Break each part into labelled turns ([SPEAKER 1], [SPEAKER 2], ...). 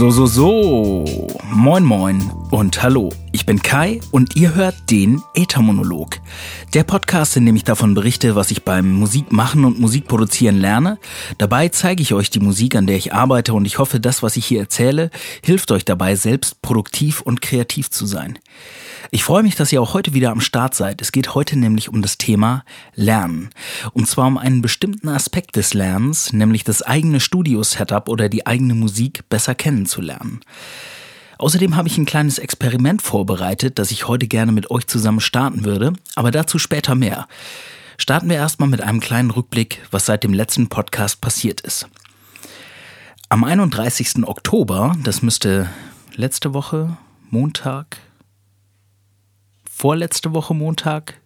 [SPEAKER 1] So, so, so. Moin, moin und hallo. Ich bin Kai und ihr hört den Äthermonolog. Der Podcast, in dem ich davon berichte, was ich beim Musikmachen und Musikproduzieren lerne. Dabei zeige ich euch die Musik, an der ich arbeite und ich hoffe, das, was ich hier erzähle, hilft euch dabei, selbst produktiv und kreativ zu sein. Ich freue mich, dass ihr auch heute wieder am Start seid. Es geht heute nämlich um das Thema Lernen. Und zwar um einen bestimmten Aspekt des Lernens, nämlich das eigene Studio-Setup oder die eigene Musik besser kennenzulernen. Außerdem habe ich ein kleines Experiment vorbereitet, das ich heute gerne mit euch zusammen starten würde, aber dazu später mehr. Starten wir erstmal mit einem kleinen Rückblick, was seit dem letzten Podcast passiert ist. Am 31. Oktober, das müsste letzte Woche, Montag, vorletzte Woche Montag,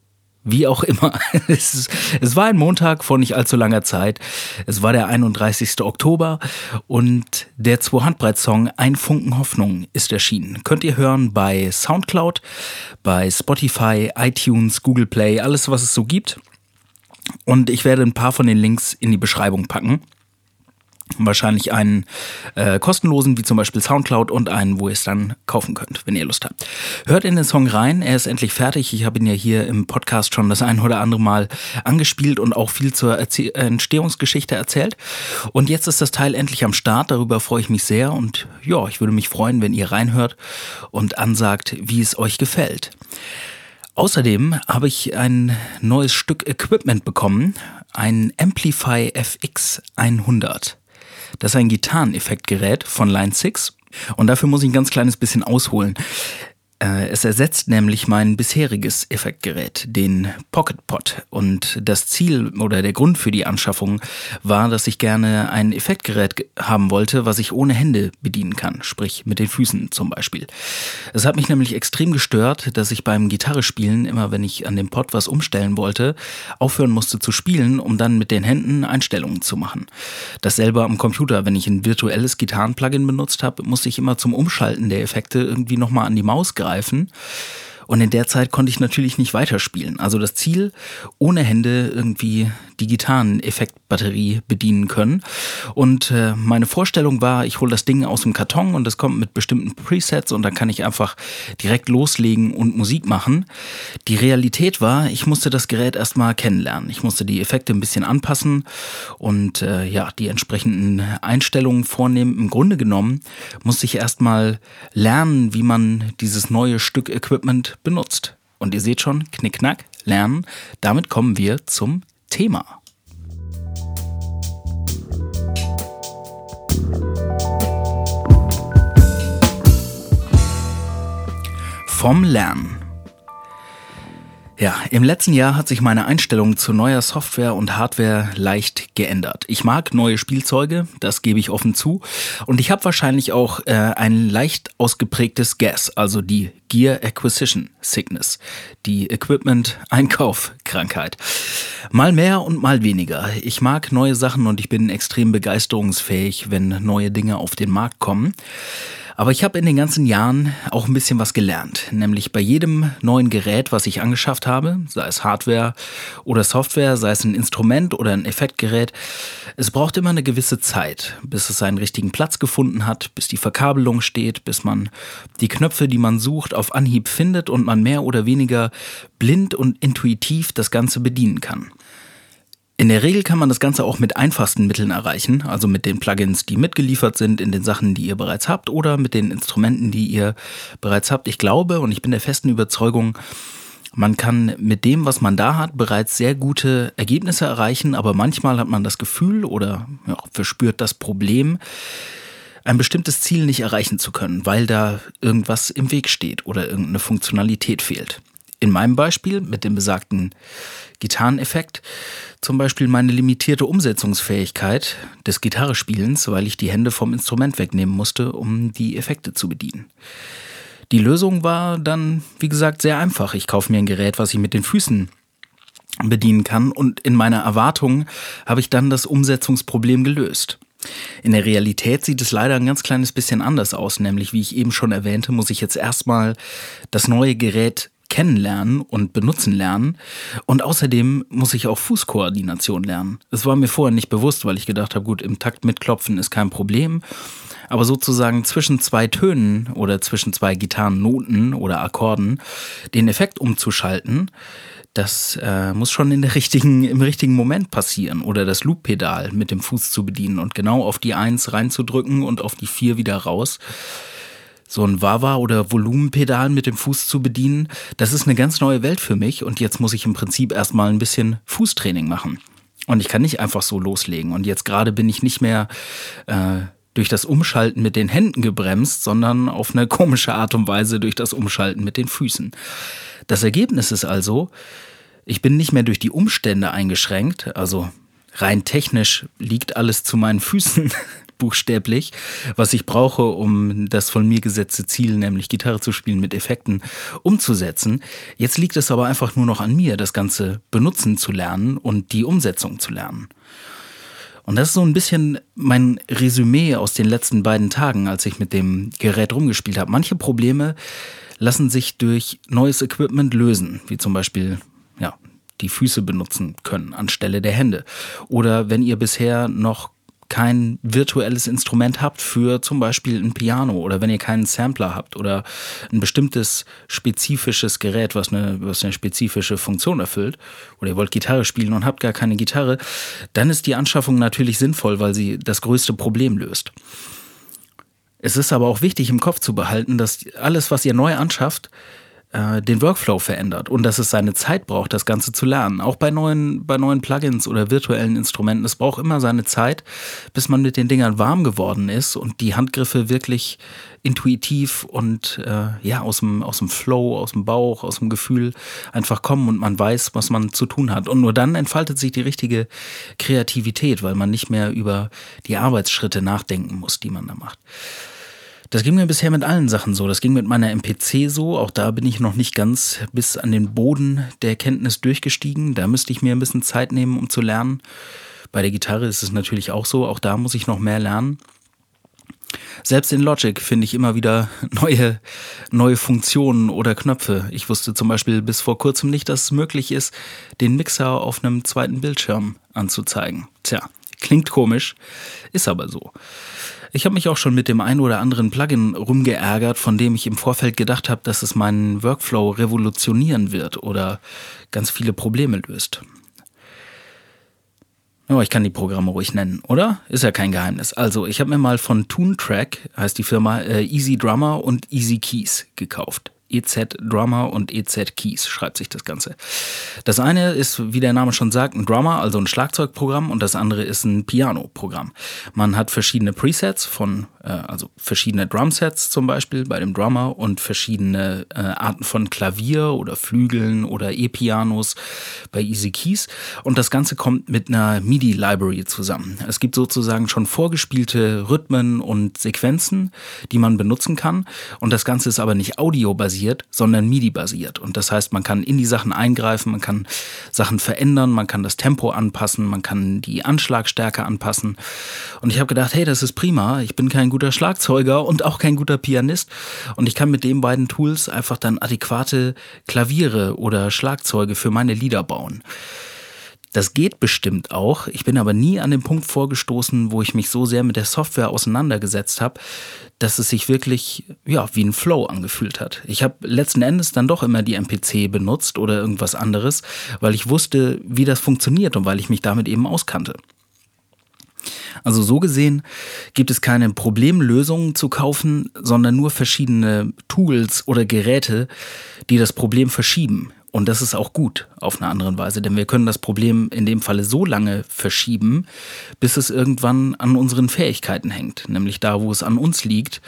[SPEAKER 1] wie auch immer. Es, ist, es, war ein Montag vor nicht allzu langer Zeit. Es war der 31. Oktober und der Zwei-Handbreit-Song Ein Funken Hoffnung ist erschienen. Könnt ihr hören bei Soundcloud, bei Spotify, iTunes, Google Play, alles was es so gibt. Und ich werde ein paar von den Links in die Beschreibung packen wahrscheinlich einen äh, kostenlosen, wie zum Beispiel Soundcloud und einen, wo ihr es dann kaufen könnt, wenn ihr Lust habt. Hört in den Song rein, er ist endlich fertig. Ich habe ihn ja hier im Podcast schon das ein oder andere Mal angespielt und auch viel zur Erzie Entstehungsgeschichte erzählt. Und jetzt ist das Teil endlich am Start, darüber freue ich mich sehr und ja, ich würde mich freuen, wenn ihr reinhört und ansagt, wie es euch gefällt. Außerdem habe ich ein neues Stück Equipment bekommen, ein Amplify FX 100. Das ist ein Gitarreneffektgerät von Line 6 und dafür muss ich ein ganz kleines bisschen ausholen. Äh, es ersetzt nämlich mein bisheriges Effektgerät, den Pocket Pot. Und das Ziel oder der Grund für die Anschaffung war, dass ich gerne ein Effektgerät haben wollte, was ich ohne Hände bedienen kann, sprich mit den Füßen zum Beispiel. Es hat mich nämlich extrem gestört, dass ich beim Gitarrespielen immer, wenn ich an dem Pot was umstellen wollte, aufhören musste zu spielen, um dann mit den Händen Einstellungen zu machen. Dasselbe am Computer, wenn ich ein virtuelles Gitarrenplugin benutzt habe, musste ich immer zum Umschalten der Effekte irgendwie nochmal an die Maus greifen greifen. Und in der Zeit konnte ich natürlich nicht weiterspielen. Also das Ziel, ohne Hände irgendwie die Gitarreneffektbatterie bedienen können. Und äh, meine Vorstellung war, ich hole das Ding aus dem Karton und es kommt mit bestimmten Presets und dann kann ich einfach direkt loslegen und Musik machen. Die Realität war, ich musste das Gerät erstmal kennenlernen. Ich musste die Effekte ein bisschen anpassen und äh, ja, die entsprechenden Einstellungen vornehmen. Im Grunde genommen musste ich erstmal lernen, wie man dieses neue Stück Equipment benutzt. Und ihr seht schon, knickknack, lernen. Damit kommen wir zum Thema. Vom Lernen. Ja, im letzten Jahr hat sich meine Einstellung zu neuer Software und Hardware leicht geändert. Ich mag neue Spielzeuge, das gebe ich offen zu. Und ich habe wahrscheinlich auch äh, ein leicht ausgeprägtes Gas, also die Gear Acquisition Sickness, die Equipment-Einkauf-Krankheit. Mal mehr und mal weniger. Ich mag neue Sachen und ich bin extrem begeisterungsfähig, wenn neue Dinge auf den Markt kommen. Aber ich habe in den ganzen Jahren auch ein bisschen was gelernt, nämlich bei jedem neuen Gerät, was ich angeschafft habe, sei es Hardware oder Software, sei es ein Instrument oder ein Effektgerät, es braucht immer eine gewisse Zeit, bis es seinen richtigen Platz gefunden hat, bis die Verkabelung steht, bis man die Knöpfe, die man sucht, auf Anhieb findet und man mehr oder weniger blind und intuitiv das Ganze bedienen kann. In der Regel kann man das Ganze auch mit einfachsten Mitteln erreichen, also mit den Plugins, die mitgeliefert sind in den Sachen, die ihr bereits habt oder mit den Instrumenten, die ihr bereits habt. Ich glaube und ich bin der festen Überzeugung, man kann mit dem, was man da hat, bereits sehr gute Ergebnisse erreichen, aber manchmal hat man das Gefühl oder ja, verspürt das Problem, ein bestimmtes Ziel nicht erreichen zu können, weil da irgendwas im Weg steht oder irgendeine Funktionalität fehlt. In meinem Beispiel mit dem besagten Gitarreneffekt zum Beispiel meine limitierte Umsetzungsfähigkeit des Gitarrespielens, weil ich die Hände vom Instrument wegnehmen musste, um die Effekte zu bedienen. Die Lösung war dann, wie gesagt, sehr einfach. Ich kaufe mir ein Gerät, was ich mit den Füßen bedienen kann und in meiner Erwartung habe ich dann das Umsetzungsproblem gelöst. In der Realität sieht es leider ein ganz kleines bisschen anders aus, nämlich wie ich eben schon erwähnte, muss ich jetzt erstmal das neue Gerät kennenlernen und benutzen lernen. Und außerdem muss ich auch Fußkoordination lernen. Das war mir vorher nicht bewusst, weil ich gedacht habe, gut, im Takt mitklopfen ist kein Problem. Aber sozusagen zwischen zwei Tönen oder zwischen zwei Gitarrennoten oder Akkorden den Effekt umzuschalten, das äh, muss schon in der richtigen, im richtigen Moment passieren. Oder das Loop-Pedal mit dem Fuß zu bedienen und genau auf die Eins reinzudrücken und auf die Vier wieder raus. So ein Wawa oder Volumenpedal mit dem Fuß zu bedienen, das ist eine ganz neue Welt für mich und jetzt muss ich im Prinzip erstmal ein bisschen Fußtraining machen. Und ich kann nicht einfach so loslegen. Und jetzt gerade bin ich nicht mehr äh, durch das Umschalten mit den Händen gebremst, sondern auf eine komische Art und Weise durch das Umschalten mit den Füßen. Das Ergebnis ist also, ich bin nicht mehr durch die Umstände eingeschränkt, also rein technisch liegt alles zu meinen Füßen buchstäblich, was ich brauche, um das von mir gesetzte Ziel, nämlich Gitarre zu spielen mit Effekten, umzusetzen. Jetzt liegt es aber einfach nur noch an mir, das Ganze benutzen zu lernen und die Umsetzung zu lernen. Und das ist so ein bisschen mein Resümee aus den letzten beiden Tagen, als ich mit dem Gerät rumgespielt habe. Manche Probleme lassen sich durch neues Equipment lösen, wie zum Beispiel ja, die Füße benutzen können anstelle der Hände. Oder wenn ihr bisher noch kein virtuelles Instrument habt für zum Beispiel ein Piano oder wenn ihr keinen Sampler habt oder ein bestimmtes spezifisches Gerät, was eine, was eine spezifische Funktion erfüllt oder ihr wollt Gitarre spielen und habt gar keine Gitarre, dann ist die Anschaffung natürlich sinnvoll, weil sie das größte Problem löst. Es ist aber auch wichtig im Kopf zu behalten, dass alles, was ihr neu anschafft, äh, den Workflow verändert und dass es seine Zeit braucht, das Ganze zu lernen. Auch bei neuen, bei neuen Plugins oder virtuellen Instrumenten. Es braucht immer seine Zeit, bis man mit den Dingern warm geworden ist und die Handgriffe wirklich intuitiv und äh, ja, aus dem, aus dem Flow, aus dem Bauch, aus dem Gefühl einfach kommen und man weiß, was man zu tun hat. Und nur dann entfaltet sich die richtige Kreativität, weil man nicht mehr über die Arbeitsschritte nachdenken muss, die man da macht. Das ging mir bisher mit allen Sachen so. Das ging mit meiner MPC so. Auch da bin ich noch nicht ganz bis an den Boden der Erkenntnis durchgestiegen. Da müsste ich mir ein bisschen Zeit nehmen, um zu lernen. Bei der Gitarre ist es natürlich auch so. Auch da muss ich noch mehr lernen. Selbst in Logic finde ich immer wieder neue, neue Funktionen oder Knöpfe. Ich wusste zum Beispiel bis vor kurzem nicht, dass es möglich ist, den Mixer auf einem zweiten Bildschirm anzuzeigen. Tja, klingt komisch, ist aber so. Ich habe mich auch schon mit dem einen oder anderen Plugin rumgeärgert, von dem ich im Vorfeld gedacht habe, dass es meinen Workflow revolutionieren wird oder ganz viele Probleme löst. Oh, ich kann die Programme ruhig nennen, oder? Ist ja kein Geheimnis. Also, ich habe mir mal von Toontrack, heißt die Firma, äh, Easy Drummer und Easy Keys gekauft. EZ Drummer und EZ Keys schreibt sich das Ganze. Das eine ist, wie der Name schon sagt, ein Drummer, also ein Schlagzeugprogramm und das andere ist ein Piano-Programm. Man hat verschiedene Presets von, äh, also verschiedene Drumsets zum Beispiel bei dem Drummer und verschiedene äh, Arten von Klavier oder Flügeln oder E-Pianos bei Easy Keys und das Ganze kommt mit einer MIDI-Library zusammen. Es gibt sozusagen schon vorgespielte Rhythmen und Sequenzen, die man benutzen kann und das Ganze ist aber nicht audiobasiert basiert, sondern MIDI-basiert. Und das heißt, man kann in die Sachen eingreifen, man kann Sachen verändern, man kann das Tempo anpassen, man kann die Anschlagstärke anpassen. Und ich habe gedacht, hey, das ist prima. Ich bin kein guter Schlagzeuger und auch kein guter Pianist. Und ich kann mit den beiden Tools einfach dann adäquate Klaviere oder Schlagzeuge für meine Lieder bauen. Das geht bestimmt auch. Ich bin aber nie an den Punkt vorgestoßen, wo ich mich so sehr mit der Software auseinandergesetzt habe, dass es sich wirklich ja, wie ein Flow angefühlt hat. Ich habe letzten Endes dann doch immer die MPC benutzt oder irgendwas anderes, weil ich wusste, wie das funktioniert und weil ich mich damit eben auskannte. Also so gesehen gibt es keine Problemlösungen zu kaufen, sondern nur verschiedene Tools oder Geräte, die das Problem verschieben und das ist auch gut auf eine andere Weise, denn wir können das Problem in dem Falle so lange verschieben, bis es irgendwann an unseren Fähigkeiten hängt, nämlich da, wo es an uns liegt,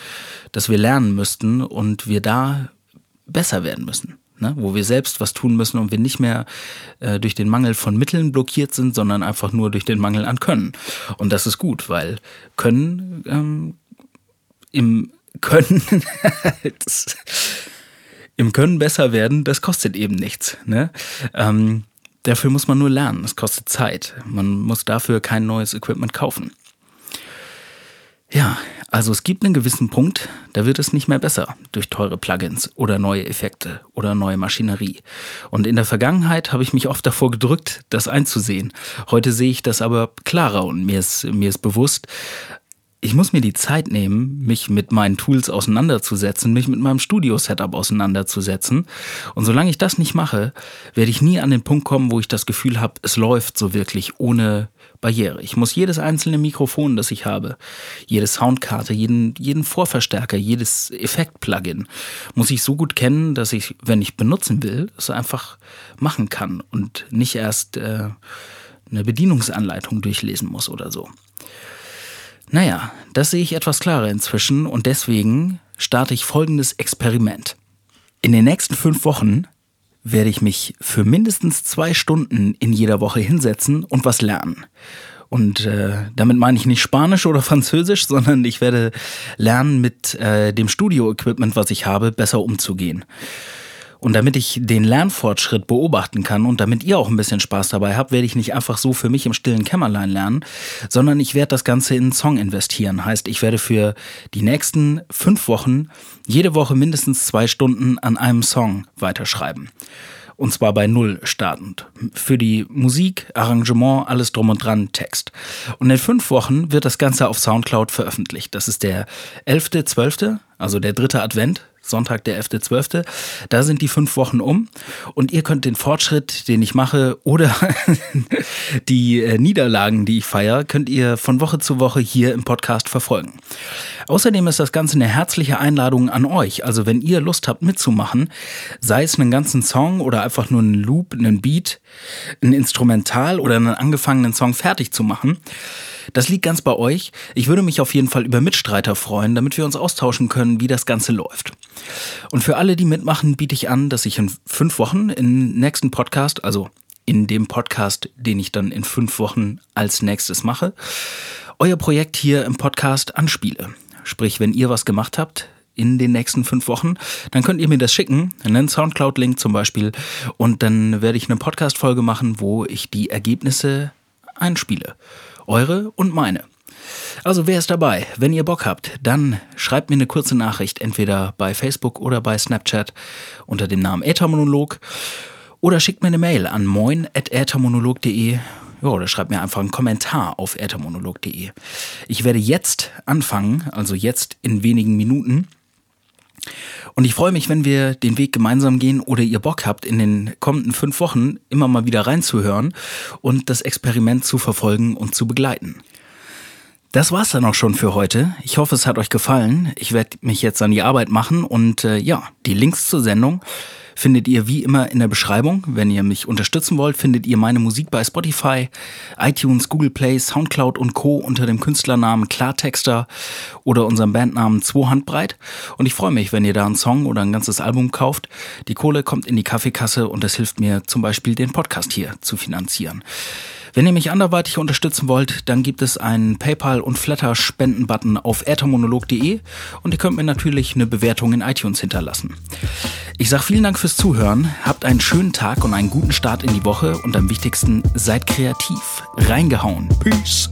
[SPEAKER 1] dass wir lernen müssten und wir da besser werden müssen. Ne? Wo wir selbst was tun müssen und wir nicht mehr äh, durch den Mangel von Mitteln blockiert sind, sondern einfach nur durch den Mangel an Können. Und das ist gut, weil Können ähm, im Können das, im Können besser werden, das kostet eben nichts. Ne? Ähm, dafür muss man nur lernen. Es kostet Zeit. Man muss dafür kein neues Equipment kaufen. Ja, also es gibt einen gewissen Punkt, da wird es nicht mehr besser durch teure Plugins oder neue Effekte oder neue Maschinerie. Und in der Vergangenheit habe ich mich oft davor gedrückt, das einzusehen. Heute sehe ich das aber klarer und mir ist, mir ist bewusst, ich muss mir die Zeit nehmen, mich mit meinen Tools auseinanderzusetzen, mich mit meinem Studio-Setup auseinanderzusetzen. Und solange ich das nicht mache, werde ich nie an den Punkt kommen, wo ich das Gefühl habe, es läuft so wirklich ohne Barriere. Ich muss jedes einzelne Mikrofon, das ich habe, jede Soundkarte, jeden, jeden Vorverstärker, jedes Effekt-Plugin, muss ich so gut kennen, dass ich, wenn ich benutzen will, es einfach machen kann und nicht erst äh, eine Bedienungsanleitung durchlesen muss oder so. Naja, das sehe ich etwas klarer inzwischen und deswegen starte ich folgendes Experiment. In den nächsten fünf Wochen werde ich mich für mindestens zwei Stunden in jeder Woche hinsetzen und was lernen. Und äh, damit meine ich nicht Spanisch oder Französisch, sondern ich werde lernen, mit äh, dem Studio-Equipment, was ich habe, besser umzugehen. Und damit ich den Lernfortschritt beobachten kann und damit ihr auch ein bisschen Spaß dabei habt, werde ich nicht einfach so für mich im stillen Kämmerlein lernen, sondern ich werde das Ganze in einen Song investieren. Heißt, ich werde für die nächsten fünf Wochen jede Woche mindestens zwei Stunden an einem Song weiterschreiben. Und zwar bei Null startend. Für die Musik, Arrangement, alles drum und dran, Text. Und in fünf Wochen wird das Ganze auf Soundcloud veröffentlicht. Das ist der 11.12., also der dritte Advent Sonntag, der 11.12. Da sind die fünf Wochen um und ihr könnt den Fortschritt, den ich mache oder die äh, Niederlagen, die ich feiere, könnt ihr von Woche zu Woche hier im Podcast verfolgen. Außerdem ist das Ganze eine herzliche Einladung an euch. Also wenn ihr Lust habt mitzumachen, sei es einen ganzen Song oder einfach nur einen Loop, einen Beat, ein Instrumental oder einen angefangenen Song fertig zu machen, das liegt ganz bei euch. Ich würde mich auf jeden Fall über Mitstreiter freuen, damit wir uns austauschen können, wie das Ganze läuft. Und für alle, die mitmachen, biete ich an, dass ich in fünf Wochen im nächsten Podcast, also in dem Podcast, den ich dann in fünf Wochen als nächstes mache, euer Projekt hier im Podcast anspiele. Sprich, wenn ihr was gemacht habt, in den nächsten fünf Wochen, dann könnt ihr mir das schicken, einen Soundcloud-Link zum Beispiel, und dann werde ich eine Podcast-Folge machen, wo ich die Ergebnisse einspiele. Eure und meine. Also wer ist dabei? Wenn ihr Bock habt, dann schreibt mir eine kurze Nachricht, entweder bei Facebook oder bei Snapchat unter dem Namen Äthermonolog oder schickt mir eine Mail an moin.äthermonolog.de oder schreibt mir einfach einen Kommentar auf äthermonolog.de. Ich werde jetzt anfangen, also jetzt in wenigen Minuten. Und ich freue mich, wenn wir den Weg gemeinsam gehen oder ihr Bock habt, in den kommenden fünf Wochen immer mal wieder reinzuhören und das Experiment zu verfolgen und zu begleiten. Das war's dann auch schon für heute. Ich hoffe, es hat euch gefallen. Ich werde mich jetzt an die Arbeit machen und äh, ja, die Links zur Sendung findet ihr wie immer in der Beschreibung. Wenn ihr mich unterstützen wollt, findet ihr meine Musik bei Spotify, iTunes, Google Play, Soundcloud und Co. unter dem Künstlernamen Klartexter oder unserem Bandnamen Zwo Handbreit. Und ich freue mich, wenn ihr da einen Song oder ein ganzes Album kauft. Die Kohle kommt in die Kaffeekasse und das hilft mir zum Beispiel den Podcast hier zu finanzieren. Wenn ihr mich anderweitig unterstützen wollt, dann gibt es einen PayPal- und Flatter-Spenden-Button auf äthermonolog.de und ihr könnt mir natürlich eine Bewertung in iTunes hinterlassen. Ich sage vielen Dank fürs Zuhören, habt einen schönen Tag und einen guten Start in die Woche und am wichtigsten, seid kreativ. Reingehauen. Peace.